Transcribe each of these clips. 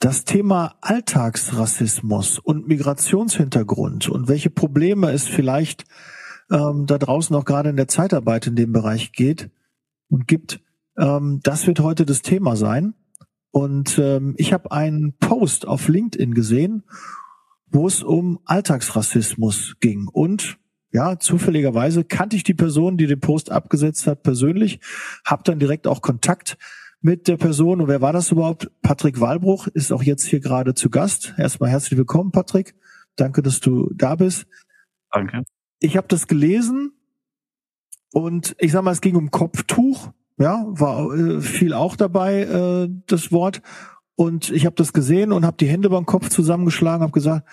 Das Thema Alltagsrassismus und Migrationshintergrund und welche Probleme es vielleicht ähm, da draußen auch gerade in der Zeitarbeit in dem Bereich geht und gibt, ähm, das wird heute das Thema sein. Und ähm, ich habe einen Post auf LinkedIn gesehen, wo es um Alltagsrassismus ging. Und ja, zufälligerweise kannte ich die Person, die den Post abgesetzt hat, persönlich, habe dann direkt auch Kontakt mit der Person. Und wer war das überhaupt? Patrick Walbruch ist auch jetzt hier gerade zu Gast. Erstmal herzlich willkommen, Patrick. Danke, dass du da bist. Danke. Ich habe das gelesen und ich sag mal, es ging um Kopftuch. Ja, war äh, viel auch dabei äh, das Wort. Und ich habe das gesehen und habe die Hände beim Kopf zusammengeschlagen, habe gesagt,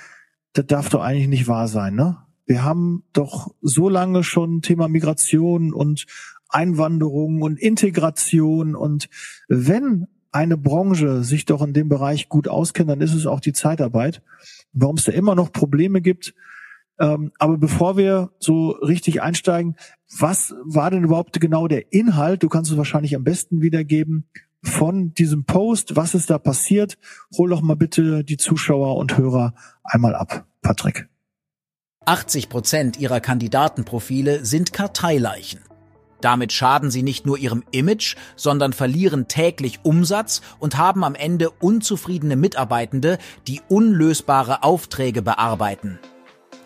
das darf doch eigentlich nicht wahr sein, ne? Wir haben doch so lange schon Thema Migration und Einwanderung und Integration und wenn eine Branche sich doch in dem Bereich gut auskennt, dann ist es auch die Zeitarbeit. Warum es da immer noch Probleme gibt. Ähm, aber bevor wir so richtig einsteigen, was war denn überhaupt genau der Inhalt? Du kannst es wahrscheinlich am besten wiedergeben von diesem Post. Was ist da passiert? Hol doch mal bitte die Zuschauer und Hörer einmal ab, Patrick. 80 Prozent ihrer Kandidatenprofile sind Karteileichen. Damit schaden sie nicht nur ihrem Image, sondern verlieren täglich Umsatz und haben am Ende unzufriedene Mitarbeitende, die unlösbare Aufträge bearbeiten.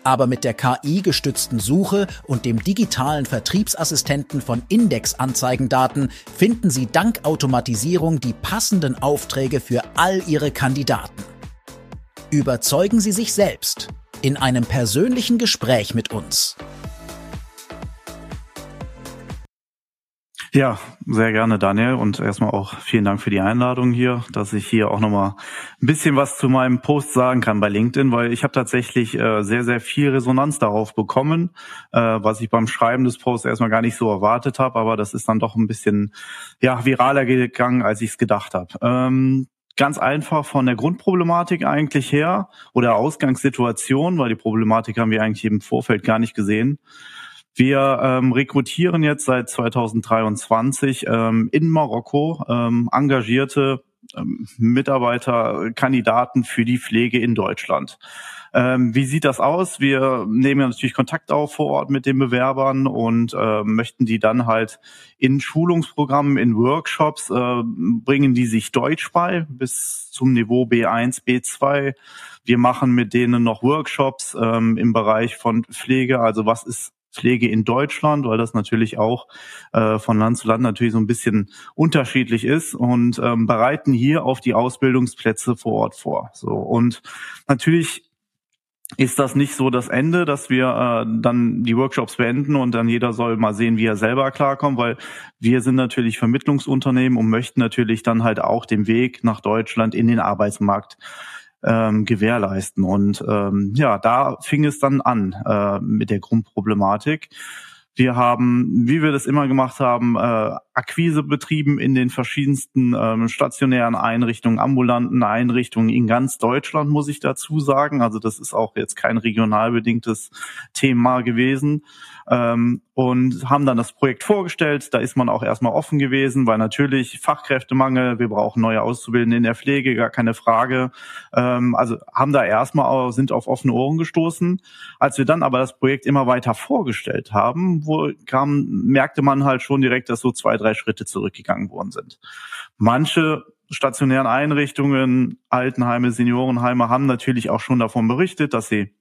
Aber mit der KI-gestützten Suche und dem digitalen Vertriebsassistenten von Index-Anzeigendaten finden Sie dank Automatisierung die passenden Aufträge für all Ihre Kandidaten. Überzeugen Sie sich selbst in einem persönlichen Gespräch mit uns. Ja, sehr gerne, Daniel. Und erstmal auch vielen Dank für die Einladung hier, dass ich hier auch nochmal ein bisschen was zu meinem Post sagen kann bei LinkedIn, weil ich habe tatsächlich äh, sehr, sehr viel Resonanz darauf bekommen, äh, was ich beim Schreiben des Posts erstmal gar nicht so erwartet habe, aber das ist dann doch ein bisschen ja viraler gegangen, als ich es gedacht habe. Ähm, ganz einfach von der Grundproblematik eigentlich her oder Ausgangssituation, weil die Problematik haben wir eigentlich im Vorfeld gar nicht gesehen. Wir ähm, rekrutieren jetzt seit 2023 ähm, in Marokko ähm, engagierte ähm, Mitarbeiter, Kandidaten für die Pflege in Deutschland. Ähm, wie sieht das aus? Wir nehmen ja natürlich Kontakt auf vor Ort mit den Bewerbern und äh, möchten die dann halt in Schulungsprogrammen, in Workshops, äh, bringen die sich Deutsch bei bis zum Niveau B1, B2. Wir machen mit denen noch Workshops ähm, im Bereich von Pflege, also was ist Pflege in Deutschland, weil das natürlich auch äh, von Land zu Land natürlich so ein bisschen unterschiedlich ist und ähm, bereiten hier auf die Ausbildungsplätze vor Ort vor. So und natürlich ist das nicht so das Ende, dass wir äh, dann die Workshops beenden und dann jeder soll mal sehen, wie er selber klarkommt, weil wir sind natürlich Vermittlungsunternehmen und möchten natürlich dann halt auch den Weg nach Deutschland in den Arbeitsmarkt ähm, gewährleisten. Und ähm, ja, da fing es dann an äh, mit der Grundproblematik. Wir haben, wie wir das immer gemacht haben, äh, Akquise betrieben in den verschiedensten ähm, stationären Einrichtungen, ambulanten Einrichtungen in ganz Deutschland, muss ich dazu sagen. Also das ist auch jetzt kein regional bedingtes Thema gewesen. Ähm, und haben dann das Projekt vorgestellt. Da ist man auch erstmal offen gewesen, weil natürlich Fachkräftemangel, wir brauchen neue Auszubildende in der Pflege, gar keine Frage. Ähm, also haben da erstmal sind auf offene Ohren gestoßen. Als wir dann aber das Projekt immer weiter vorgestellt haben, wo kam, merkte man halt schon direkt, dass so zwei, drei drei Schritte zurückgegangen worden sind. Manche stationären Einrichtungen, Altenheime, Seniorenheime haben natürlich auch schon davon berichtet, dass sie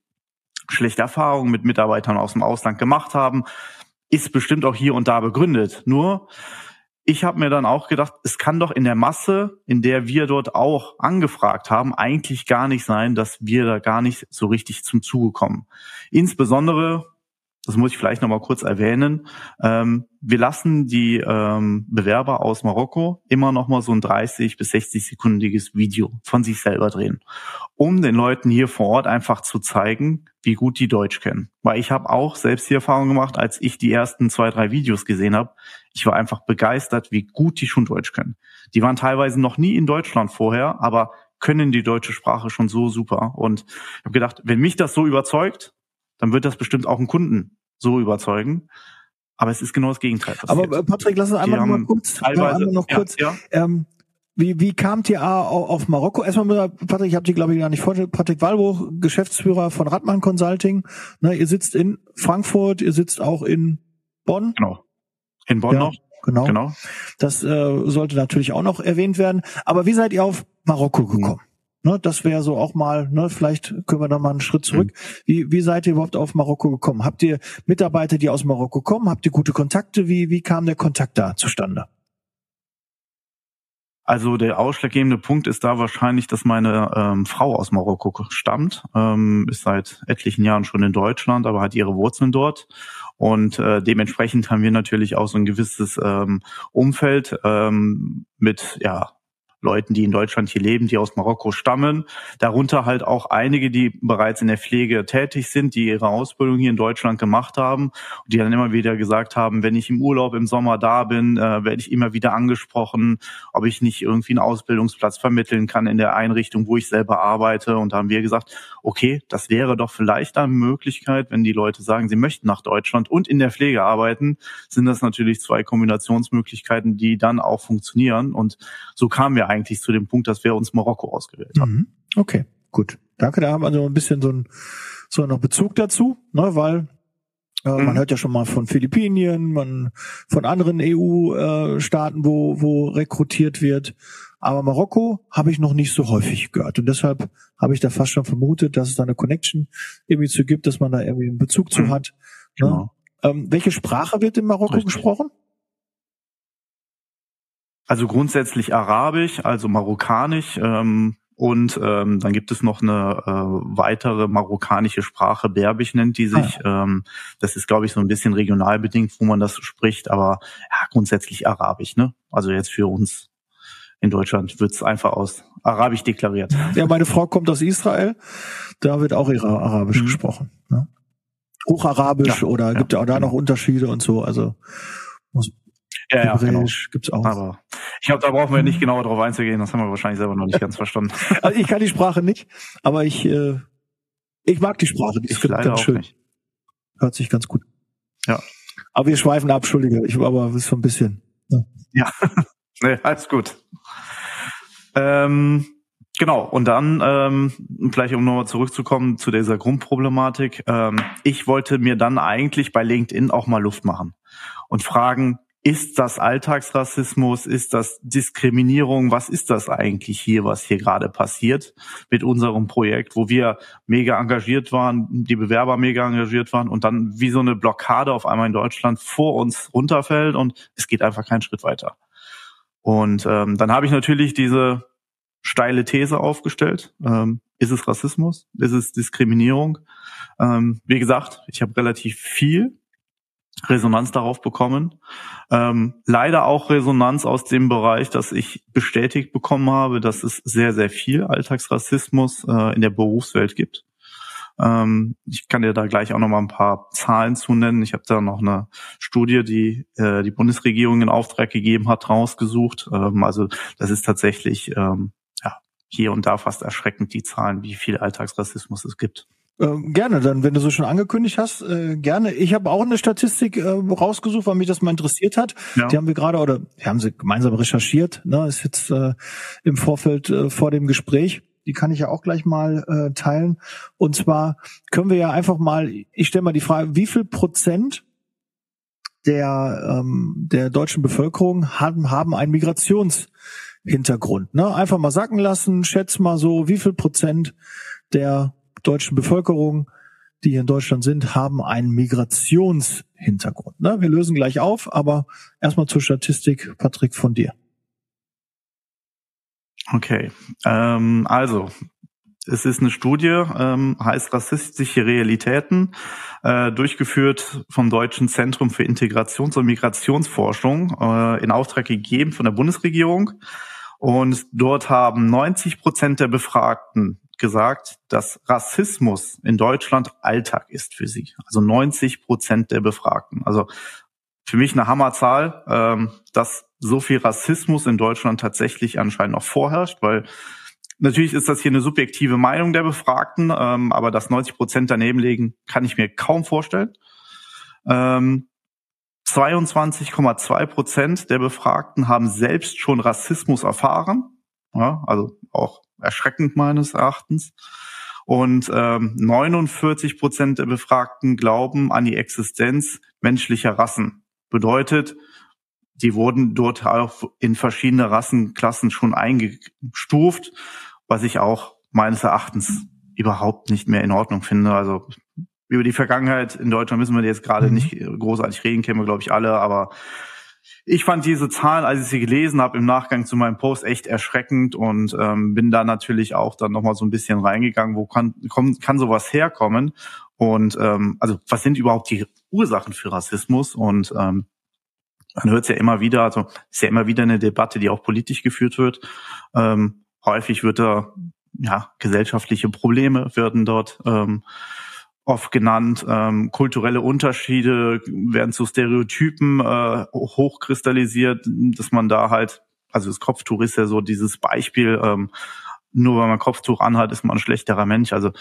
schlechte Erfahrungen mit Mitarbeitern aus dem Ausland gemacht haben. Ist bestimmt auch hier und da begründet. Nur, ich habe mir dann auch gedacht, es kann doch in der Masse, in der wir dort auch angefragt haben, eigentlich gar nicht sein, dass wir da gar nicht so richtig zum Zuge kommen. Insbesondere das muss ich vielleicht noch mal kurz erwähnen, ähm, wir lassen die ähm, Bewerber aus Marokko immer noch mal so ein 30 bis 60 sekundiges Video von sich selber drehen, um den Leuten hier vor Ort einfach zu zeigen, wie gut die Deutsch kennen. Weil ich habe auch selbst die Erfahrung gemacht, als ich die ersten zwei, drei Videos gesehen habe, ich war einfach begeistert, wie gut die schon Deutsch können. Die waren teilweise noch nie in Deutschland vorher, aber können die deutsche Sprache schon so super. Und ich habe gedacht, wenn mich das so überzeugt, dann wird das bestimmt auch einen Kunden so überzeugen. Aber es ist genau das Gegenteil. Passiert. Aber äh, Patrick, lass uns einmal noch mal kurz, teilweise, noch kurz. Ja, ja. Ähm, wie, wie kamt ihr auf Marokko? Erstmal, Patrick, ich habe die glaube ich gar nicht vorgestellt. Patrick Walbruch, Geschäftsführer von Radmann Consulting. Ne, ihr sitzt in Frankfurt, ihr sitzt auch in Bonn. Genau. In Bonn ja, noch. Genau. genau. Das äh, sollte natürlich auch noch erwähnt werden. Aber wie seid ihr auf Marokko gekommen? Ne, das wäre so auch mal, ne, vielleicht können wir da mal einen Schritt zurück. Mhm. Wie, wie seid ihr überhaupt auf Marokko gekommen? Habt ihr Mitarbeiter, die aus Marokko kommen? Habt ihr gute Kontakte? Wie, wie kam der Kontakt da zustande? Also der ausschlaggebende Punkt ist da wahrscheinlich, dass meine ähm, Frau aus Marokko stammt, ähm, ist seit etlichen Jahren schon in Deutschland, aber hat ihre Wurzeln dort. Und äh, dementsprechend haben wir natürlich auch so ein gewisses ähm, Umfeld ähm, mit ja Leuten, die in Deutschland hier leben, die aus Marokko stammen. Darunter halt auch einige, die bereits in der Pflege tätig sind, die ihre Ausbildung hier in Deutschland gemacht haben und die dann immer wieder gesagt haben, wenn ich im Urlaub im Sommer da bin, äh, werde ich immer wieder angesprochen, ob ich nicht irgendwie einen Ausbildungsplatz vermitteln kann in der Einrichtung, wo ich selber arbeite. Und da haben wir gesagt, okay, das wäre doch vielleicht eine Möglichkeit, wenn die Leute sagen, sie möchten nach Deutschland und in der Pflege arbeiten, sind das natürlich zwei Kombinationsmöglichkeiten, die dann auch funktionieren. Und so kamen wir eigentlich zu dem Punkt, dass wir uns Marokko ausgewählt haben. Mhm. Okay, gut. Danke, da haben wir also ein bisschen so ein, so noch Bezug dazu, ne, weil äh, mhm. man hört ja schon mal von Philippinen, man von anderen EU-Staaten, wo, wo rekrutiert wird. Aber Marokko habe ich noch nicht so häufig gehört. Und deshalb habe ich da fast schon vermutet, dass es da eine Connection irgendwie zu gibt, dass man da irgendwie einen Bezug zu mhm. hat. Ne? Genau. Ähm, welche Sprache wird in Marokko Richtig. gesprochen? Also grundsätzlich Arabisch, also Marokkanisch. Ähm, und ähm, dann gibt es noch eine äh, weitere marokkanische Sprache, Berbisch nennt die sich. Ah. Ähm, das ist, glaube ich, so ein bisschen regional bedingt, wo man das spricht, aber ja, grundsätzlich Arabisch. Ne? Also jetzt für uns in Deutschland wird's einfach aus Arabisch deklariert. Ja, meine Frau kommt aus Israel, da wird auch ihre Arabisch mhm. gesprochen. Ne? Hocharabisch ja, oder ja, gibt ja auch da genau. noch Unterschiede und so. Also muss, ja, ja, genau. gibt's auch. Aber ich glaube, da brauchen wir nicht genauer drauf einzugehen. Das haben wir wahrscheinlich selber noch nicht ganz verstanden. Also ich kann die Sprache nicht, aber ich äh, ich mag die Sprache. Die ist ganz schön. Nicht. Hört sich ganz gut. Ja. Aber wir schweifen ab, Entschuldige. Ich aber ist so ein bisschen. Ja. ja. nee, alles gut. Ähm, Genau, und dann, ähm, vielleicht um nochmal zurückzukommen zu dieser Grundproblematik, ähm, ich wollte mir dann eigentlich bei LinkedIn auch mal Luft machen und fragen, ist das Alltagsrassismus? Ist das Diskriminierung? Was ist das eigentlich hier, was hier gerade passiert mit unserem Projekt, wo wir mega engagiert waren, die Bewerber mega engagiert waren und dann wie so eine Blockade auf einmal in Deutschland vor uns runterfällt und es geht einfach keinen Schritt weiter. Und ähm, dann habe ich natürlich diese steile These aufgestellt. Ähm, ist es Rassismus? Ist es Diskriminierung? Ähm, wie gesagt, ich habe relativ viel Resonanz darauf bekommen. Ähm, leider auch Resonanz aus dem Bereich, dass ich bestätigt bekommen habe, dass es sehr, sehr viel Alltagsrassismus äh, in der Berufswelt gibt. Ähm, ich kann dir da gleich auch noch mal ein paar Zahlen zu nennen. Ich habe da noch eine Studie, die äh, die Bundesregierung in Auftrag gegeben hat, rausgesucht. Ähm, also das ist tatsächlich ähm, ja, hier und da fast erschreckend, die Zahlen, wie viel Alltagsrassismus es gibt. Äh, gerne, dann, wenn du so schon angekündigt hast, äh, gerne. Ich habe auch eine Statistik äh, rausgesucht, weil mich das mal interessiert hat. Ja. Die haben wir gerade oder wir haben sie gemeinsam recherchiert. Ne, ist jetzt äh, im Vorfeld äh, vor dem Gespräch. Die kann ich ja auch gleich mal äh, teilen. Und zwar können wir ja einfach mal, ich stelle mal die Frage, wie viel Prozent der ähm, der deutschen Bevölkerung haben haben einen Migrationshintergrund? Ne? Einfach mal sacken lassen. Schätz mal so, wie viel Prozent der deutschen Bevölkerung, die hier in Deutschland sind, haben einen Migrationshintergrund. Ne? Wir lösen gleich auf, aber erstmal zur Statistik, Patrick, von dir. Okay, ähm, also es ist eine Studie, ähm, heißt Rassistische Realitäten, äh, durchgeführt vom Deutschen Zentrum für Integrations- und Migrationsforschung, äh, in Auftrag gegeben von der Bundesregierung. Und dort haben 90 Prozent der Befragten gesagt, dass Rassismus in Deutschland Alltag ist für sie. Also 90 Prozent der Befragten. Also für mich eine Hammerzahl, ähm, dass so viel Rassismus in Deutschland tatsächlich anscheinend noch vorherrscht, weil natürlich ist das hier eine subjektive Meinung der Befragten, ähm, aber dass 90 Prozent daneben liegen, kann ich mir kaum vorstellen. Ähm, 22,2 Prozent der Befragten haben selbst schon Rassismus erfahren. Ja, also auch erschreckend meines Erachtens. Und ähm, 49 Prozent der Befragten glauben an die Existenz menschlicher Rassen. Bedeutet, die wurden dort auch in verschiedene Rassenklassen schon eingestuft, was ich auch meines Erachtens überhaupt nicht mehr in Ordnung finde. Also über die Vergangenheit in Deutschland müssen wir jetzt gerade mhm. nicht großartig reden, kennen wir, glaube ich, alle, aber ich fand diese Zahlen, als ich sie gelesen habe im Nachgang zu meinem Post, echt erschreckend und ähm, bin da natürlich auch dann nochmal so ein bisschen reingegangen, wo kann, kann, kann sowas herkommen? Und ähm, also was sind überhaupt die Ursachen für Rassismus? Und ähm, man hört es ja immer wieder, also ist ja immer wieder eine Debatte, die auch politisch geführt wird. Ähm, häufig wird da ja gesellschaftliche Probleme werden dort ähm, oft genannt. Ähm, kulturelle Unterschiede werden zu Stereotypen äh, hochkristallisiert, dass man da halt, also das Kopftuch ist ja so dieses Beispiel, ähm, nur weil man Kopftuch anhat, ist man ein schlechterer Mensch. Also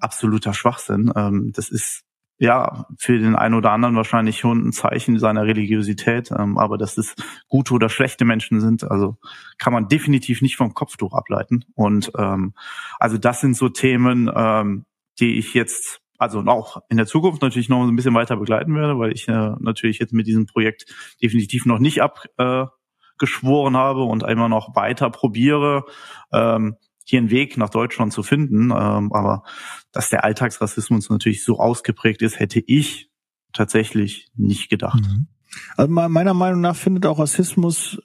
absoluter Schwachsinn. Ähm, das ist ja für den einen oder anderen wahrscheinlich schon ein Zeichen seiner Religiosität, ähm, aber dass es gute oder schlechte Menschen sind, also kann man definitiv nicht vom Kopftuch ableiten. Und ähm, also das sind so Themen, ähm, die ich jetzt also auch in der Zukunft natürlich noch ein bisschen weiter begleiten werde, weil ich äh, natürlich jetzt mit diesem Projekt definitiv noch nicht abgeschworen äh, habe und einmal noch weiter probiere, ähm, hier einen Weg nach Deutschland zu finden. Ähm, aber dass der Alltagsrassismus natürlich so ausgeprägt ist, hätte ich tatsächlich nicht gedacht. Mhm. Also meiner Meinung nach findet auch Rassismus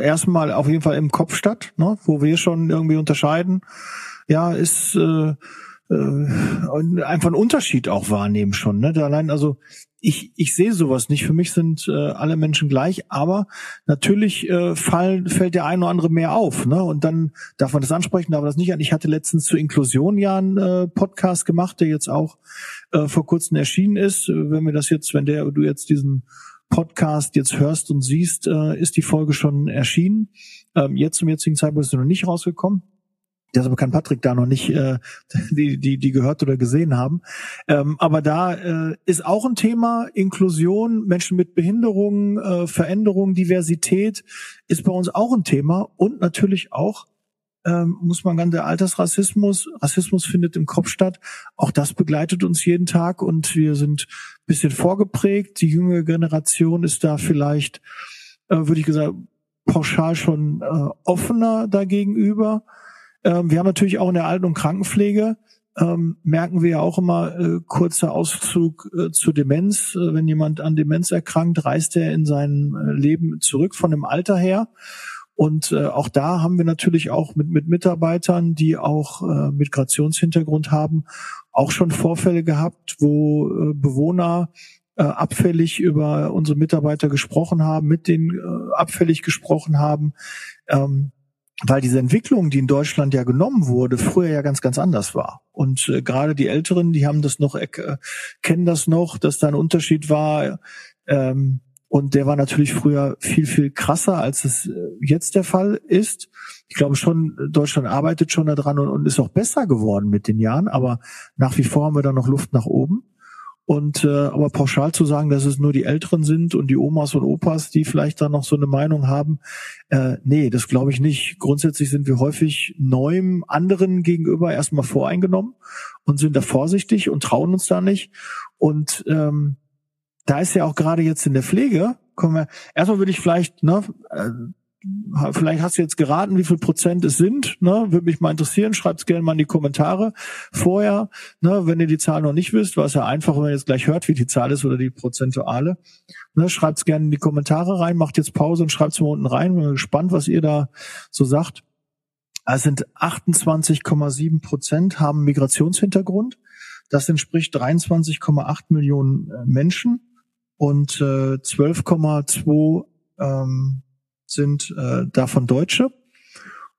erstmal auf jeden Fall im Kopf statt, ne? wo wir schon irgendwie unterscheiden. Ja, ist äh, äh, einfach einen Unterschied auch wahrnehmen schon. Ne? Allein, also ich, ich sehe sowas nicht. Für mich sind äh, alle Menschen gleich, aber natürlich äh, fall, fällt der eine oder andere mehr auf. Ne? Und dann darf man das ansprechen, darf man das nicht an. Ich hatte letztens zur Inklusion ja einen äh, Podcast gemacht, der jetzt auch äh, vor kurzem erschienen ist. Wenn wir das jetzt, wenn der du jetzt diesen Podcast jetzt hörst und siehst, äh, ist die Folge schon erschienen. Ähm, jetzt zum jetzigen Zeitpunkt ist sie noch nicht rausgekommen. Deshalb kann Patrick da noch nicht äh, die, die, die gehört oder gesehen haben. Ähm, aber da äh, ist auch ein Thema Inklusion, Menschen mit Behinderungen, äh, Veränderung, Diversität ist bei uns auch ein Thema und natürlich auch ähm, muss man ganz der Altersrassismus, Rassismus findet im Kopf statt. Auch das begleitet uns jeden Tag und wir sind bisschen vorgeprägt. Die jüngere Generation ist da vielleicht, äh, würde ich gesagt, pauschal schon äh, offener dagegenüber. Ähm, wir haben natürlich auch in der Alten- und Krankenpflege ähm, merken wir ja auch immer äh, kurzer Auszug äh, zu Demenz. Äh, wenn jemand an Demenz erkrankt, reist er in sein äh, Leben zurück von dem Alter her. Und äh, auch da haben wir natürlich auch mit, mit Mitarbeitern, die auch äh, Migrationshintergrund haben, auch schon Vorfälle gehabt, wo äh, Bewohner äh, abfällig über unsere Mitarbeiter gesprochen haben, mit denen äh, abfällig gesprochen haben. Ähm, weil diese Entwicklung, die in Deutschland ja genommen wurde, früher ja ganz, ganz anders war. Und äh, gerade die Älteren, die haben das noch, äh, kennen das noch, dass da ein Unterschied war. Ähm, und der war natürlich früher viel, viel krasser, als es äh, jetzt der Fall ist. Ich glaube schon, Deutschland arbeitet schon daran und, und ist auch besser geworden mit den Jahren, aber nach wie vor haben wir da noch Luft nach oben. Und äh, aber pauschal zu sagen, dass es nur die Älteren sind und die Omas und Opas, die vielleicht da noch so eine Meinung haben, äh, nee, das glaube ich nicht. Grundsätzlich sind wir häufig neuem anderen gegenüber erstmal voreingenommen und sind da vorsichtig und trauen uns da nicht. Und ähm, da ist ja auch gerade jetzt in der Pflege, kommen wir, erstmal würde ich vielleicht, ne, äh, vielleicht hast du jetzt geraten, wie viel Prozent es sind. Ne? Würde mich mal interessieren. Schreibt es gerne mal in die Kommentare vorher. Ne? Wenn ihr die Zahl noch nicht wisst, war es ja einfach, wenn ihr jetzt gleich hört, wie die Zahl ist oder die Prozentuale. Ne? Schreibt es gerne in die Kommentare rein. Macht jetzt Pause und schreibt es mal unten rein. Bin gespannt, was ihr da so sagt. Es sind 28,7 Prozent haben Migrationshintergrund. Das entspricht 23,8 Millionen äh, Menschen und äh, 12,2 ähm, sind äh, davon Deutsche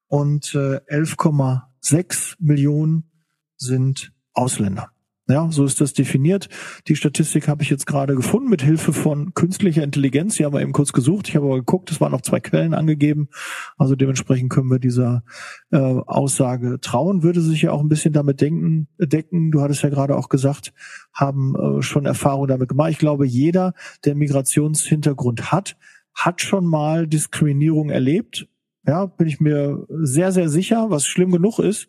und äh, 11,6 Millionen sind Ausländer. Ja, so ist das definiert. Die Statistik habe ich jetzt gerade gefunden mit Hilfe von künstlicher Intelligenz. Die haben wir eben kurz gesucht. Ich habe aber geguckt, es waren noch zwei Quellen angegeben. Also dementsprechend können wir dieser äh, Aussage trauen. Würde sich ja auch ein bisschen damit denken, decken. Du hattest ja gerade auch gesagt, haben äh, schon Erfahrung damit gemacht. Ich glaube, jeder, der Migrationshintergrund hat, hat schon mal Diskriminierung erlebt. Ja, bin ich mir sehr, sehr sicher, was schlimm genug ist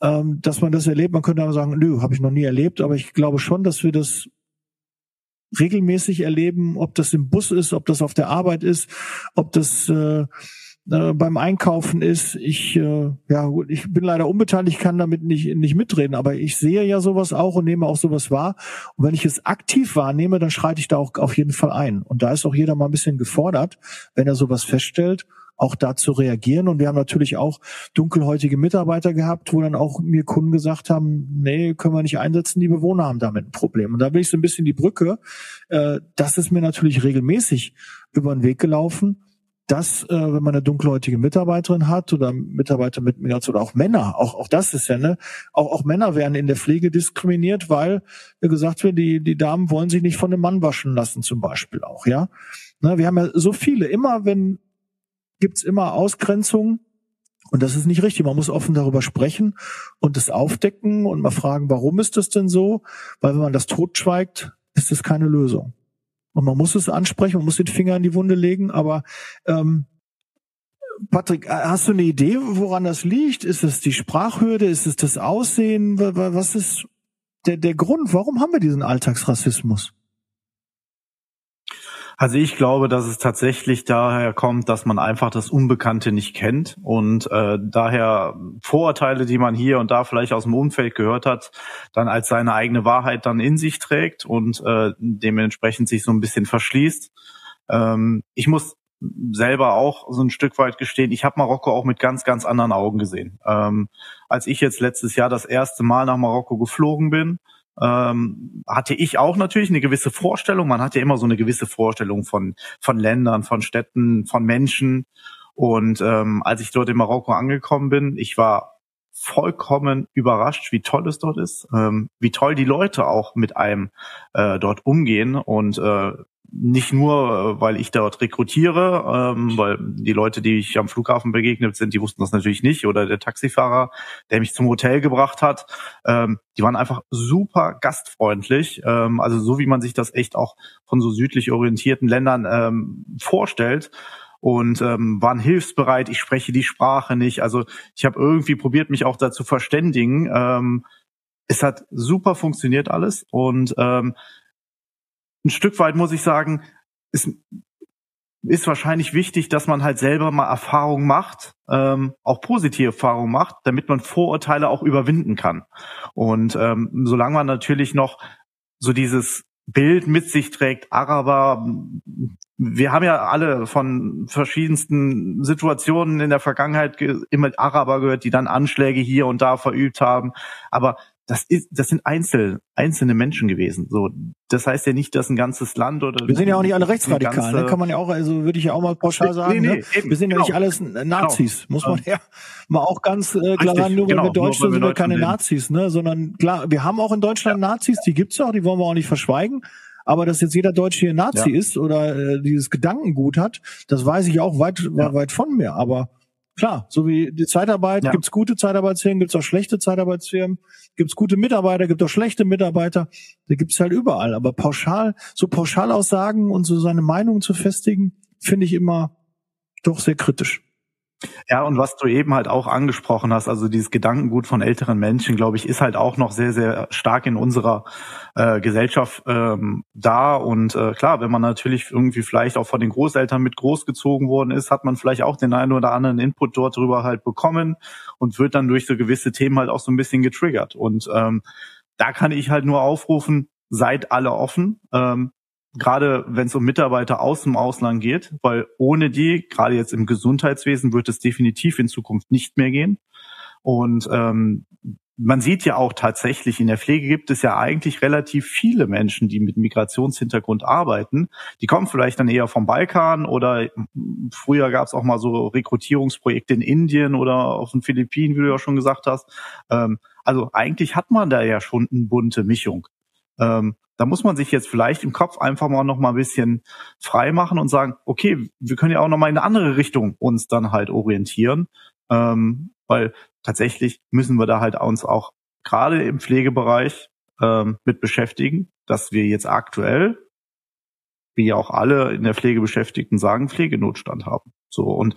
ähm, dass man das erlebt. Man könnte aber sagen, nö, habe ich noch nie erlebt, aber ich glaube schon, dass wir das regelmäßig erleben, ob das im Bus ist, ob das auf der Arbeit ist, ob das äh, äh, beim Einkaufen ist. Ich äh, ja gut, ich bin leider unbeteiligt, kann damit nicht nicht mitreden, aber ich sehe ja sowas auch und nehme auch sowas wahr. Und wenn ich es aktiv wahrnehme, dann schreite ich da auch auf jeden Fall ein. Und da ist auch jeder mal ein bisschen gefordert, wenn er sowas feststellt auch da zu reagieren. Und wir haben natürlich auch dunkelhäutige Mitarbeiter gehabt, wo dann auch mir Kunden gesagt haben, nee, können wir nicht einsetzen, die Bewohner haben damit ein Problem. Und da bin ich so ein bisschen die Brücke. Äh, das ist mir natürlich regelmäßig über den Weg gelaufen dass, äh, wenn man eine dunkelhäutige Mitarbeiterin hat oder Mitarbeiter mit Migration oder auch Männer, auch, auch das ist ja, ne, auch, auch Männer werden in der Pflege diskriminiert, weil wie gesagt wird, die, die Damen wollen sich nicht von einem Mann waschen lassen, zum Beispiel auch, ja. Ne, wir haben ja so viele, immer wenn gibt's immer Ausgrenzungen. Und das ist nicht richtig. Man muss offen darüber sprechen und es aufdecken und mal fragen, warum ist das denn so? Weil wenn man das totschweigt, ist das keine Lösung. Und man muss es ansprechen, man muss den Finger in die Wunde legen, aber ähm, Patrick, hast du eine Idee, woran das liegt? Ist es die Sprachhürde? Ist es das Aussehen? Was ist der, der Grund? Warum haben wir diesen Alltagsrassismus? Also ich glaube, dass es tatsächlich daher kommt, dass man einfach das Unbekannte nicht kennt und äh, daher Vorurteile, die man hier und da vielleicht aus dem Umfeld gehört hat, dann als seine eigene Wahrheit dann in sich trägt und äh, dementsprechend sich so ein bisschen verschließt. Ähm, ich muss selber auch so ein Stück weit gestehen, ich habe Marokko auch mit ganz, ganz anderen Augen gesehen. Ähm, als ich jetzt letztes Jahr das erste Mal nach Marokko geflogen bin, ähm, hatte ich auch natürlich eine gewisse Vorstellung. Man hat ja immer so eine gewisse Vorstellung von, von Ländern, von Städten, von Menschen. Und ähm, als ich dort in Marokko angekommen bin, ich war vollkommen überrascht, wie toll es dort ist, ähm, wie toll die Leute auch mit einem äh, dort umgehen und äh, nicht nur, äh, weil ich dort rekrutiere, ähm, weil die Leute, die ich am Flughafen begegnet sind, die wussten das natürlich nicht, oder der Taxifahrer, der mich zum Hotel gebracht hat, ähm, die waren einfach super gastfreundlich, ähm, also so wie man sich das echt auch von so südlich orientierten Ländern ähm, vorstellt und ähm, waren hilfsbereit. Ich spreche die Sprache nicht, also ich habe irgendwie probiert, mich auch dazu verständigen. Ähm, es hat super funktioniert alles und ähm, ein Stück weit muss ich sagen, ist, ist wahrscheinlich wichtig, dass man halt selber mal Erfahrungen macht, ähm, auch positive Erfahrungen macht, damit man Vorurteile auch überwinden kann. Und ähm, solange man natürlich noch so dieses Bild mit sich trägt, Araber, wir haben ja alle von verschiedensten Situationen in der Vergangenheit immer Araber gehört, die dann Anschläge hier und da verübt haben. Aber das ist, das sind einzel, einzelne Menschen gewesen. So, das heißt ja nicht, dass ein ganzes Land oder wir sind ja auch nicht alle rechtsradikal, ne? kann man ja auch, also würde ich ja auch mal pauschal sagen. Nee, nee, ne? Wir sind genau. ja nicht alles Nazis, genau. muss man ja mal auch ganz äh, klar sagen. Nur genau. weil wir Deutsch sind, sind wir keine Nazis, ne? Sondern klar, wir haben auch in Deutschland ja. Nazis, die gibt's auch, die wollen wir auch nicht verschweigen. Aber dass jetzt jeder Deutsche hier Nazi ja. ist oder äh, dieses Gedankengut hat, das weiß ich auch weit, ja. weit von mir. Aber Klar, so wie die Zeitarbeit, ja. gibt's gute Zeitarbeitsfirmen, gibt's auch schlechte Zeitarbeitsfirmen, gibt's gute Mitarbeiter, gibt auch schlechte Mitarbeiter, da gibt's halt überall. Aber pauschal, so Pauschalaussagen und so seine Meinung zu festigen, finde ich immer doch sehr kritisch. Ja, und was du eben halt auch angesprochen hast, also dieses Gedankengut von älteren Menschen, glaube ich, ist halt auch noch sehr, sehr stark in unserer äh, Gesellschaft ähm, da. Und äh, klar, wenn man natürlich irgendwie vielleicht auch von den Großeltern mit großgezogen worden ist, hat man vielleicht auch den einen oder anderen Input dort drüber halt bekommen und wird dann durch so gewisse Themen halt auch so ein bisschen getriggert. Und ähm, da kann ich halt nur aufrufen, seid alle offen. Ähm, gerade wenn es um Mitarbeiter aus dem Ausland geht, weil ohne die, gerade jetzt im Gesundheitswesen, wird es definitiv in Zukunft nicht mehr gehen. Und ähm, man sieht ja auch tatsächlich, in der Pflege gibt es ja eigentlich relativ viele Menschen, die mit Migrationshintergrund arbeiten. Die kommen vielleicht dann eher vom Balkan oder früher gab es auch mal so Rekrutierungsprojekte in Indien oder auf den Philippinen, wie du ja schon gesagt hast. Ähm, also eigentlich hat man da ja schon eine bunte Mischung. Ähm, da muss man sich jetzt vielleicht im Kopf einfach mal noch mal ein bisschen frei machen und sagen, okay, wir können ja auch noch mal in eine andere Richtung uns dann halt orientieren, ähm, weil tatsächlich müssen wir da halt uns auch gerade im Pflegebereich ähm, mit beschäftigen, dass wir jetzt aktuell, wie auch alle in der Pflege Beschäftigten sagen, Pflegenotstand haben. So und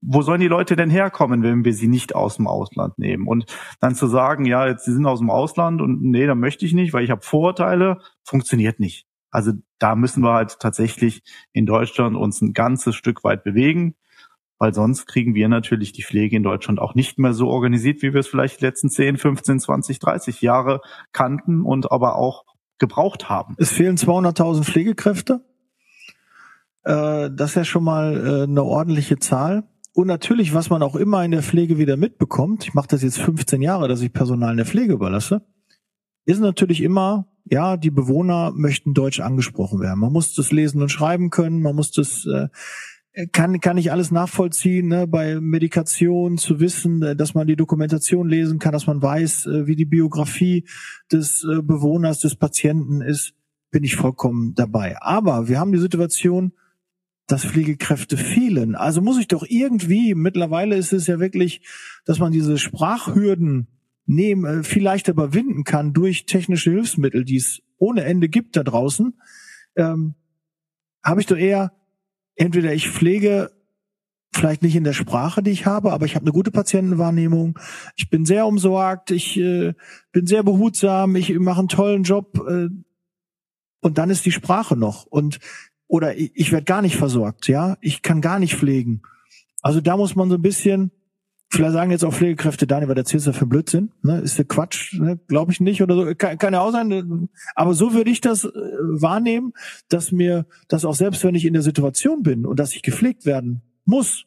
wo sollen die Leute denn herkommen, wenn wir sie nicht aus dem Ausland nehmen? Und dann zu sagen, ja, jetzt sie sind aus dem Ausland und nee, da möchte ich nicht, weil ich habe Vorurteile, funktioniert nicht. Also da müssen wir halt tatsächlich in Deutschland uns ein ganzes Stück weit bewegen weil sonst kriegen wir natürlich die Pflege in Deutschland auch nicht mehr so organisiert, wie wir es vielleicht die letzten 10, 15, 20, 30 Jahre kannten und aber auch gebraucht haben. Es fehlen 200.000 Pflegekräfte. Äh, das ist ja schon mal äh, eine ordentliche Zahl. Und natürlich, was man auch immer in der Pflege wieder mitbekommt, ich mache das jetzt 15 Jahre, dass ich Personal in der Pflege überlasse, ist natürlich immer, ja, die Bewohner möchten Deutsch angesprochen werden. Man muss das lesen und schreiben können, man muss das äh, kann, kann ich alles nachvollziehen, ne? bei Medikation zu wissen, äh, dass man die Dokumentation lesen kann, dass man weiß, äh, wie die Biografie des äh, Bewohners, des Patienten ist, bin ich vollkommen dabei. Aber wir haben die Situation, dass Pflegekräfte fehlen. Also muss ich doch irgendwie, mittlerweile ist es ja wirklich, dass man diese Sprachhürden nehmen, viel leichter überwinden kann durch technische Hilfsmittel, die es ohne Ende gibt da draußen, ähm, habe ich doch eher entweder ich pflege vielleicht nicht in der Sprache, die ich habe, aber ich habe eine gute Patientenwahrnehmung. Ich bin sehr umsorgt, ich äh, bin sehr behutsam, ich mache einen tollen Job äh, und dann ist die Sprache noch und oder ich, ich werde gar nicht versorgt, ja, ich kann gar nicht pflegen. Also da muss man so ein bisschen Vielleicht sagen jetzt auch Pflegekräfte, Daniel, was erzählst du für Blödsinn? Ne? Ist der Quatsch? Ne? Glaube ich nicht oder so. Kann, kann ja auch sein. Aber so würde ich das äh, wahrnehmen, dass mir, dass auch selbst wenn ich in der Situation bin und dass ich gepflegt werden muss,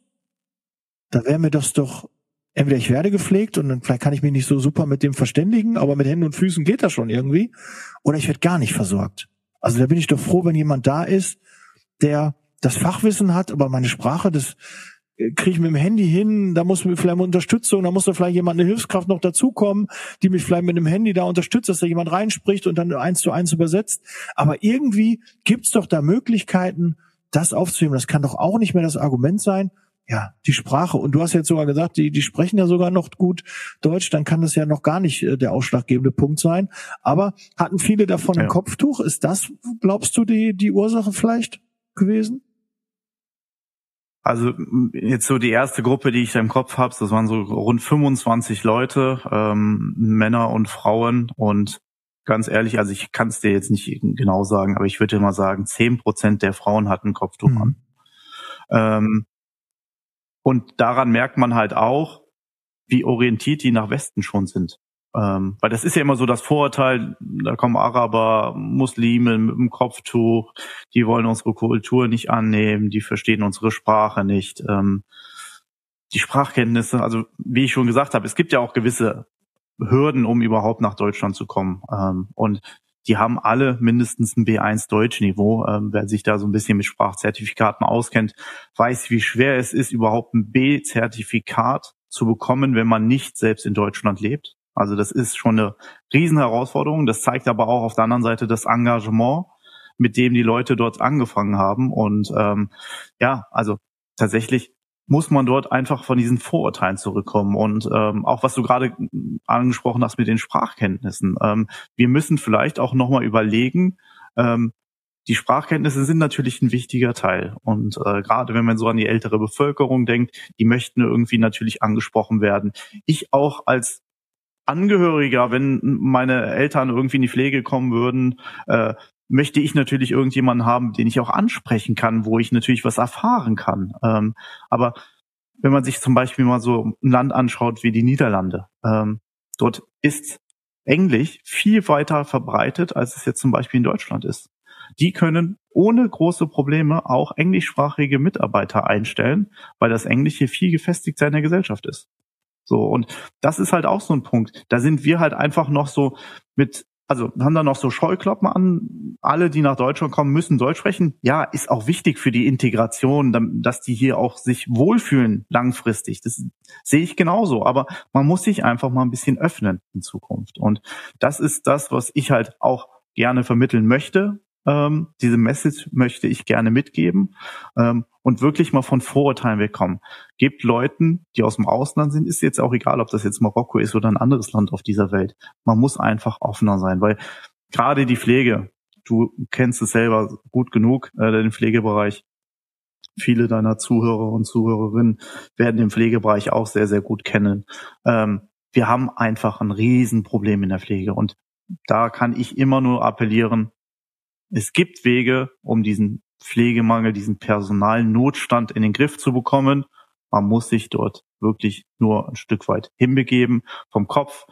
da wäre mir das doch, entweder ich werde gepflegt und dann vielleicht kann ich mich nicht so super mit dem verständigen, aber mit Händen und Füßen geht das schon irgendwie. Oder ich werde gar nicht versorgt. Also da bin ich doch froh, wenn jemand da ist, der das Fachwissen hat, aber meine Sprache, das, kriege ich mit dem Handy hin, da muss mir vielleicht Unterstützung, da muss da vielleicht jemand eine Hilfskraft noch dazukommen, die mich vielleicht mit dem Handy da unterstützt, dass da jemand reinspricht und dann eins zu eins übersetzt. Aber irgendwie gibt's doch da Möglichkeiten, das aufzunehmen. Das kann doch auch nicht mehr das Argument sein. Ja, die Sprache. Und du hast jetzt sogar gesagt, die, die sprechen ja sogar noch gut Deutsch, dann kann das ja noch gar nicht äh, der ausschlaggebende Punkt sein. Aber hatten viele davon ja. ein Kopftuch? Ist das, glaubst du, die, die Ursache vielleicht gewesen? Also jetzt so die erste Gruppe, die ich da im Kopf habe, das waren so rund 25 Leute, ähm, Männer und Frauen. Und ganz ehrlich, also ich kann es dir jetzt nicht genau sagen, aber ich würde mal sagen, 10 Prozent der Frauen hatten Kopftuch mhm. an. Ähm, und daran merkt man halt auch, wie orientiert die nach Westen schon sind. Ähm, weil das ist ja immer so das Vorurteil, da kommen Araber, Muslime mit dem Kopftuch, die wollen unsere Kultur nicht annehmen, die verstehen unsere Sprache nicht. Ähm, die Sprachkenntnisse, also wie ich schon gesagt habe, es gibt ja auch gewisse Hürden, um überhaupt nach Deutschland zu kommen. Ähm, und die haben alle mindestens ein B1 Deutschniveau. Ähm, wer sich da so ein bisschen mit Sprachzertifikaten auskennt, weiß, wie schwer es ist, überhaupt ein B-Zertifikat zu bekommen, wenn man nicht selbst in Deutschland lebt. Also das ist schon eine Riesenherausforderung. Das zeigt aber auch auf der anderen Seite das Engagement, mit dem die Leute dort angefangen haben. Und ähm, ja, also tatsächlich muss man dort einfach von diesen Vorurteilen zurückkommen. Und ähm, auch was du gerade angesprochen hast mit den Sprachkenntnissen. Ähm, wir müssen vielleicht auch nochmal überlegen, ähm, die Sprachkenntnisse sind natürlich ein wichtiger Teil. Und äh, gerade wenn man so an die ältere Bevölkerung denkt, die möchten irgendwie natürlich angesprochen werden. Ich auch als Angehöriger, wenn meine Eltern irgendwie in die Pflege kommen würden, äh, möchte ich natürlich irgendjemanden haben, den ich auch ansprechen kann, wo ich natürlich was erfahren kann. Ähm, aber wenn man sich zum Beispiel mal so ein Land anschaut wie die Niederlande, ähm, dort ist Englisch viel weiter verbreitet, als es jetzt zum Beispiel in Deutschland ist. Die können ohne große Probleme auch englischsprachige Mitarbeiter einstellen, weil das Englisch hier viel gefestigt in der Gesellschaft ist. So, und das ist halt auch so ein Punkt. Da sind wir halt einfach noch so mit also haben da noch so Scheuklappen an. Alle, die nach Deutschland kommen, müssen Deutsch sprechen. Ja, ist auch wichtig für die Integration, dass die hier auch sich wohlfühlen langfristig. Das sehe ich genauso. Aber man muss sich einfach mal ein bisschen öffnen in Zukunft. Und das ist das, was ich halt auch gerne vermitteln möchte. Ähm, diese Message möchte ich gerne mitgeben ähm, und wirklich mal von Vorurteilen wegkommen. Gebt Leuten, die aus dem Ausland sind, ist jetzt auch egal, ob das jetzt Marokko ist oder ein anderes Land auf dieser Welt. Man muss einfach offener sein, weil gerade die Pflege, du kennst es selber gut genug, äh, den Pflegebereich. Viele deiner Zuhörer und Zuhörerinnen werden den Pflegebereich auch sehr, sehr gut kennen. Ähm, wir haben einfach ein Riesenproblem in der Pflege und da kann ich immer nur appellieren, es gibt Wege, um diesen Pflegemangel, diesen Personalnotstand in den Griff zu bekommen. Man muss sich dort wirklich nur ein Stück weit hinbegeben vom Kopf,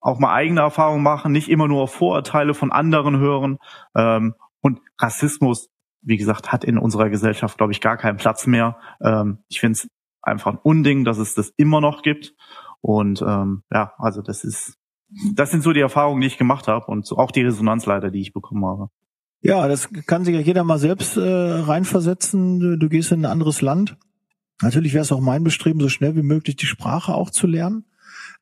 auch mal eigene Erfahrungen machen, nicht immer nur auf Vorurteile von anderen hören. Ähm, und Rassismus, wie gesagt, hat in unserer Gesellschaft, glaube ich, gar keinen Platz mehr. Ähm, ich finde es einfach ein Unding, dass es das immer noch gibt. Und ähm, ja, also das ist, das sind so die Erfahrungen, die ich gemacht habe und auch die Resonanzleiter, die ich bekommen habe. Ja, das kann sich ja jeder mal selbst äh, reinversetzen. Du, du gehst in ein anderes Land. Natürlich wäre es auch mein Bestreben, so schnell wie möglich die Sprache auch zu lernen.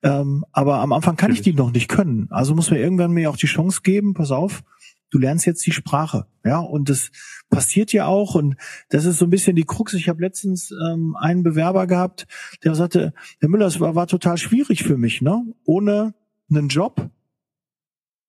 Ähm, aber am Anfang kann ich die noch nicht können. Also muss mir irgendwann mir auch die Chance geben, pass auf, du lernst jetzt die Sprache. Ja, und das passiert ja auch. Und das ist so ein bisschen die Krux. Ich habe letztens ähm, einen Bewerber gehabt, der sagte, Herr Müller, es war, war total schwierig für mich, ne? Ohne einen Job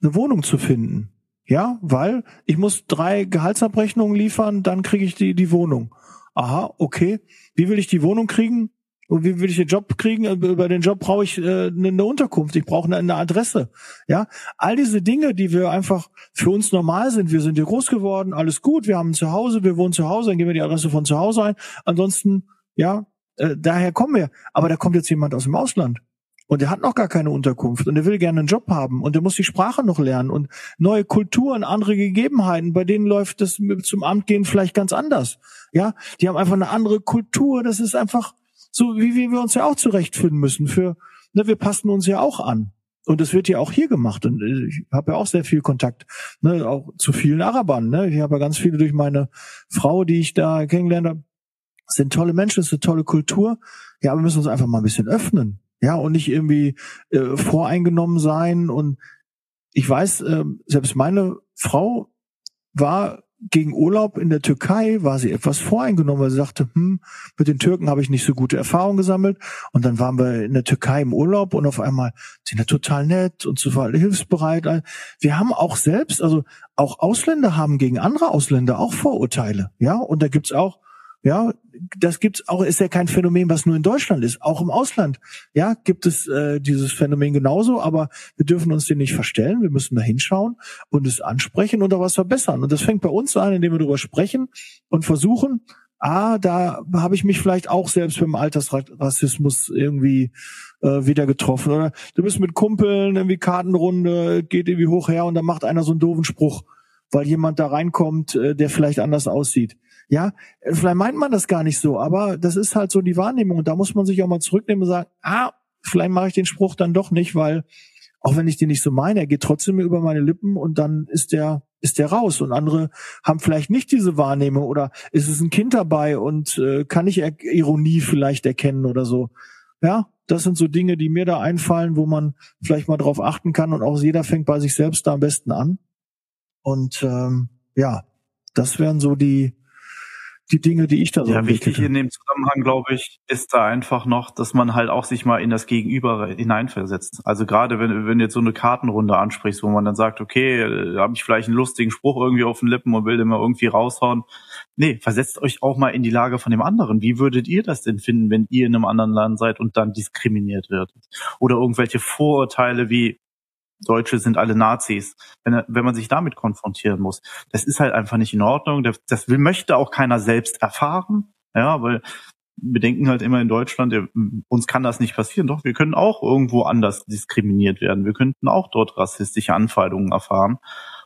eine Wohnung zu finden. Ja, weil ich muss drei Gehaltsabrechnungen liefern, dann kriege ich die, die Wohnung. Aha, okay. Wie will ich die Wohnung kriegen? Und wie will ich den Job kriegen? Über den Job brauche ich äh, eine Unterkunft, ich brauche eine, eine Adresse. Ja, all diese Dinge, die wir einfach für uns normal sind. Wir sind hier groß geworden, alles gut, wir haben ein Zuhause, wir wohnen zu Hause, dann geben wir die Adresse von zu Hause ein. Ansonsten, ja, äh, daher kommen wir. Aber da kommt jetzt jemand aus dem Ausland und er hat noch gar keine Unterkunft und er will gerne einen Job haben und er muss die Sprache noch lernen und neue Kulturen, andere Gegebenheiten, bei denen läuft das zum Amt gehen vielleicht ganz anders. Ja, die haben einfach eine andere Kultur, das ist einfach so, wie, wie wir uns ja auch zurechtfinden müssen für, ne, wir passen uns ja auch an. Und das wird ja auch hier gemacht. Und äh, ich habe ja auch sehr viel Kontakt, ne, auch zu vielen Arabern. Ne? Ich habe ja ganz viele durch meine Frau, die ich da kennengelernt habe. Das sind tolle Menschen, das ist eine tolle Kultur. Ja, wir müssen uns einfach mal ein bisschen öffnen. Ja, und nicht irgendwie äh, voreingenommen sein. Und ich weiß, äh, selbst meine Frau war gegen Urlaub in der Türkei, war sie etwas voreingenommen, weil sie sagte, hm, mit den Türken habe ich nicht so gute Erfahrungen gesammelt. Und dann waren wir in der Türkei im Urlaub und auf einmal sind ja total nett und so hilfsbereit. Wir haben auch selbst, also auch Ausländer haben gegen andere Ausländer auch Vorurteile. Ja, und da gibt's auch ja, das gibt's auch, ist ja kein Phänomen, was nur in Deutschland ist. Auch im Ausland, ja, gibt es äh, dieses Phänomen genauso, aber wir dürfen uns den nicht verstellen. Wir müssen da hinschauen und es ansprechen und da was verbessern. Und das fängt bei uns an, indem wir darüber sprechen und versuchen, ah, da habe ich mich vielleicht auch selbst beim Altersrassismus irgendwie äh, wieder getroffen. Oder du bist mit Kumpeln, irgendwie Kartenrunde, geht irgendwie hoch her und dann macht einer so einen doofen Spruch, weil jemand da reinkommt, äh, der vielleicht anders aussieht. Ja, vielleicht meint man das gar nicht so, aber das ist halt so die Wahrnehmung. Und da muss man sich auch mal zurücknehmen und sagen, ah, vielleicht mache ich den Spruch dann doch nicht, weil auch wenn ich den nicht so meine, er geht trotzdem über meine Lippen und dann ist der ist der raus und andere haben vielleicht nicht diese Wahrnehmung oder ist es ein Kind dabei und äh, kann ich Ironie vielleicht erkennen oder so. Ja, das sind so Dinge, die mir da einfallen, wo man vielleicht mal drauf achten kann und auch jeder fängt bei sich selbst da am besten an. Und ähm, ja, das wären so die die Dinge, die ich da so Ja, wichtig in dem Zusammenhang, glaube ich, ist da einfach noch, dass man halt auch sich mal in das Gegenüber hineinversetzt. Also gerade wenn, wenn du jetzt so eine Kartenrunde ansprichst, wo man dann sagt, okay, da habe ich vielleicht einen lustigen Spruch irgendwie auf den Lippen und will den mal irgendwie raushauen. Nee, versetzt euch auch mal in die Lage von dem anderen. Wie würdet ihr das denn finden, wenn ihr in einem anderen Land seid und dann diskriminiert wird? Oder irgendwelche Vorurteile wie, Deutsche sind alle Nazis, wenn, wenn man sich damit konfrontieren muss. Das ist halt einfach nicht in Ordnung. Das, das will, möchte auch keiner selbst erfahren. Ja, weil wir denken halt immer in Deutschland, ja, uns kann das nicht passieren. Doch, wir können auch irgendwo anders diskriminiert werden. Wir könnten auch dort rassistische Anfeindungen erfahren.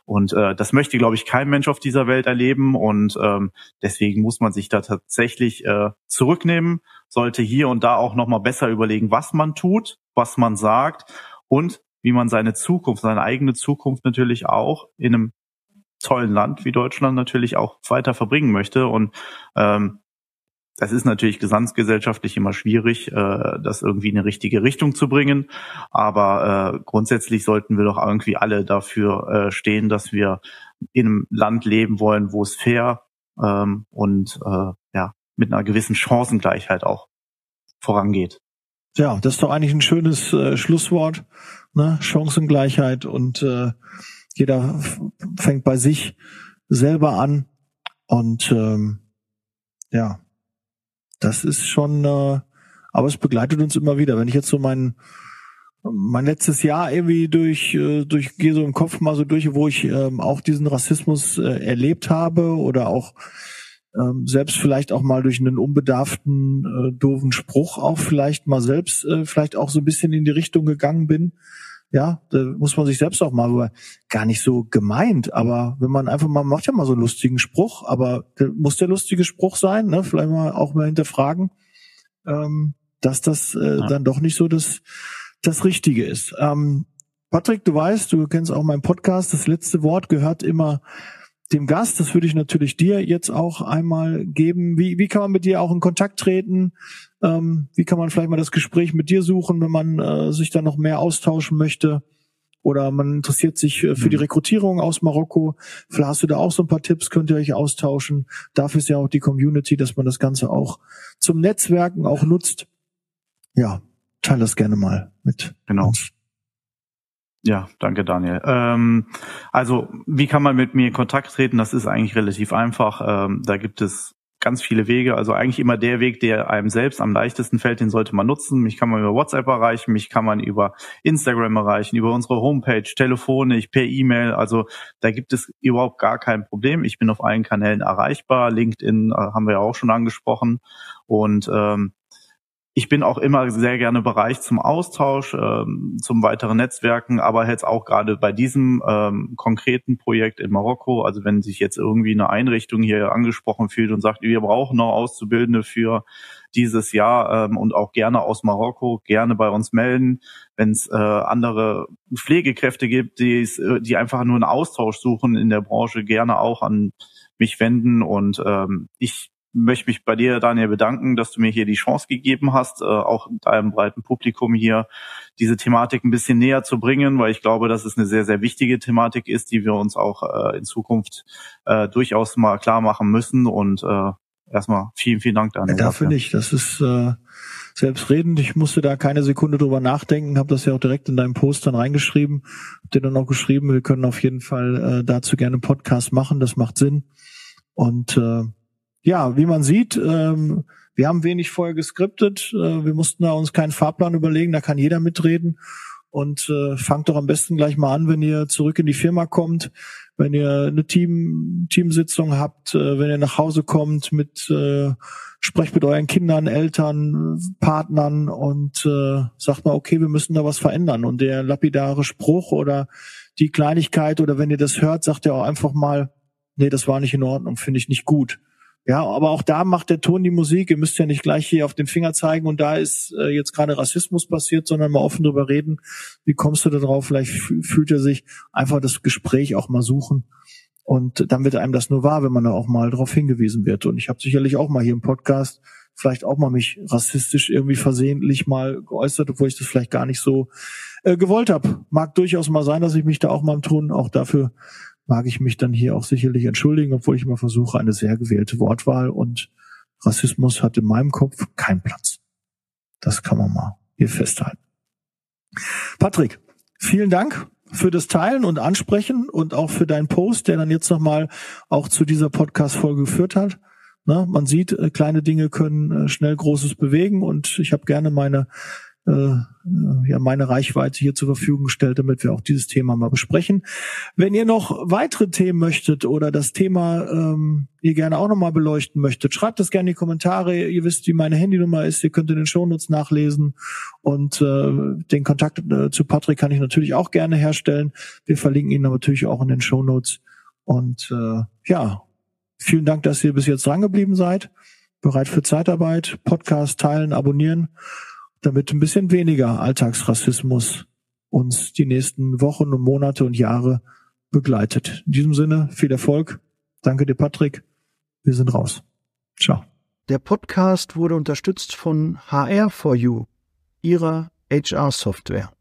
Und äh, das möchte, glaube ich, kein Mensch auf dieser Welt erleben. Und ähm, deswegen muss man sich da tatsächlich äh, zurücknehmen, sollte hier und da auch nochmal besser überlegen, was man tut, was man sagt und wie man seine Zukunft, seine eigene Zukunft natürlich auch in einem tollen Land wie Deutschland natürlich auch weiter verbringen möchte. Und ähm, das ist natürlich gesamtgesellschaftlich immer schwierig, äh, das irgendwie in eine richtige Richtung zu bringen. Aber äh, grundsätzlich sollten wir doch irgendwie alle dafür äh, stehen, dass wir in einem Land leben wollen, wo es fair ähm, und äh, ja mit einer gewissen Chancengleichheit auch vorangeht. Ja, das ist doch eigentlich ein schönes äh, Schlusswort. Ne? Chancengleichheit und äh, jeder fängt bei sich selber an. Und ähm, ja, das ist schon, äh, aber es begleitet uns immer wieder. Wenn ich jetzt so mein mein letztes Jahr irgendwie durch äh, durch gehe so im Kopf mal so durch, wo ich ähm, auch diesen Rassismus äh, erlebt habe oder auch ähm, selbst vielleicht auch mal durch einen unbedarften äh, doofen Spruch auch vielleicht mal selbst äh, vielleicht auch so ein bisschen in die Richtung gegangen bin. Ja, da muss man sich selbst auch mal gar nicht so gemeint, aber wenn man einfach mal macht ja mal so einen lustigen Spruch, aber muss der lustige Spruch sein, ne? Vielleicht mal auch mal hinterfragen, ähm, dass das äh, ja. dann doch nicht so das das Richtige ist. Ähm, Patrick, du weißt, du kennst auch meinen Podcast. Das letzte Wort gehört immer dem Gast. Das würde ich natürlich dir jetzt auch einmal geben. Wie, wie kann man mit dir auch in Kontakt treten? Ähm, wie kann man vielleicht mal das Gespräch mit dir suchen, wenn man äh, sich da noch mehr austauschen möchte? Oder man interessiert sich äh, für die mhm. Rekrutierung aus Marokko. Vielleicht hast du da auch so ein paar Tipps, könnt ihr euch austauschen. Dafür ist ja auch die Community, dass man das Ganze auch zum Netzwerken auch nutzt. Ja, teile das gerne mal mit genau. uns. Ja, danke Daniel. Ähm, also wie kann man mit mir in Kontakt treten? Das ist eigentlich relativ einfach. Ähm, da gibt es ganz viele Wege. Also eigentlich immer der Weg, der einem selbst am leichtesten fällt, den sollte man nutzen. Mich kann man über WhatsApp erreichen, mich kann man über Instagram erreichen, über unsere Homepage, telefonisch, per E-Mail. Also da gibt es überhaupt gar kein Problem. Ich bin auf allen Kanälen erreichbar. LinkedIn äh, haben wir ja auch schon angesprochen. Und ähm, ich bin auch immer sehr gerne bereit zum Austausch, ähm, zum weiteren Netzwerken, aber jetzt auch gerade bei diesem ähm, konkreten Projekt in Marokko, also wenn sich jetzt irgendwie eine Einrichtung hier angesprochen fühlt und sagt, wir brauchen noch Auszubildende für dieses Jahr ähm, und auch gerne aus Marokko, gerne bei uns melden. Wenn es äh, andere Pflegekräfte gibt, die, die einfach nur einen Austausch suchen in der Branche, gerne auch an mich wenden und ähm, ich möchte mich bei dir, Daniel, bedanken, dass du mir hier die Chance gegeben hast, äh, auch deinem breiten Publikum hier diese Thematik ein bisschen näher zu bringen, weil ich glaube, dass es eine sehr, sehr wichtige Thematik ist, die wir uns auch äh, in Zukunft äh, durchaus mal klar machen müssen. Und äh, erstmal vielen, vielen Dank, Daniel. Ja, dafür nicht. Das ist äh, selbstredend. Ich musste da keine Sekunde drüber nachdenken, habe das ja auch direkt in deinem Post dann reingeschrieben, hab dir dann auch geschrieben, wir können auf jeden Fall äh, dazu gerne einen Podcast machen, das macht Sinn. Und äh, ja, wie man sieht, ähm, wir haben wenig vorher geskriptet. Äh, wir mussten da uns keinen Fahrplan überlegen, da kann jeder mitreden. Und äh, fangt doch am besten gleich mal an, wenn ihr zurück in die Firma kommt, wenn ihr eine Team, Teamsitzung habt, äh, wenn ihr nach Hause kommt, mit äh, sprecht mit euren Kindern, Eltern, Partnern und äh, sagt mal, okay, wir müssen da was verändern. Und der lapidare Spruch oder die Kleinigkeit oder wenn ihr das hört, sagt ihr auch einfach mal, nee, das war nicht in Ordnung, finde ich nicht gut. Ja, aber auch da macht der Ton die Musik. Ihr müsst ja nicht gleich hier auf den Finger zeigen und da ist äh, jetzt gerade Rassismus passiert, sondern mal offen drüber reden. Wie kommst du da drauf? Vielleicht fühlt er sich einfach das Gespräch auch mal suchen. Und dann wird einem das nur wahr, wenn man da auch mal drauf hingewiesen wird. Und ich habe sicherlich auch mal hier im Podcast vielleicht auch mal mich rassistisch irgendwie versehentlich mal geäußert, obwohl ich das vielleicht gar nicht so äh, gewollt habe. Mag durchaus mal sein, dass ich mich da auch mal im Ton auch dafür mag ich mich dann hier auch sicherlich entschuldigen, obwohl ich immer versuche, eine sehr gewählte Wortwahl und Rassismus hat in meinem Kopf keinen Platz. Das kann man mal hier festhalten. Patrick, vielen Dank für das Teilen und Ansprechen und auch für deinen Post, der dann jetzt nochmal auch zu dieser Podcast-Folge geführt hat. Na, man sieht, äh, kleine Dinge können äh, schnell Großes bewegen und ich habe gerne meine äh, ja meine Reichweite hier zur Verfügung stellt, damit wir auch dieses Thema mal besprechen. Wenn ihr noch weitere Themen möchtet oder das Thema ähm, ihr gerne auch nochmal beleuchten möchtet, schreibt das gerne in die Kommentare. Ihr wisst, wie meine Handynummer ist. Ihr könnt in den Shownotes nachlesen und äh, den Kontakt äh, zu Patrick kann ich natürlich auch gerne herstellen. Wir verlinken ihn natürlich auch in den Shownotes. Und äh, ja, vielen Dank, dass ihr bis jetzt drangeblieben seid. Bereit für Zeitarbeit, Podcast teilen, abonnieren damit ein bisschen weniger Alltagsrassismus uns die nächsten Wochen und Monate und Jahre begleitet. In diesem Sinne, viel Erfolg. Danke dir, Patrick. Wir sind raus. Ciao. Der Podcast wurde unterstützt von HR4U, ihrer HR-Software.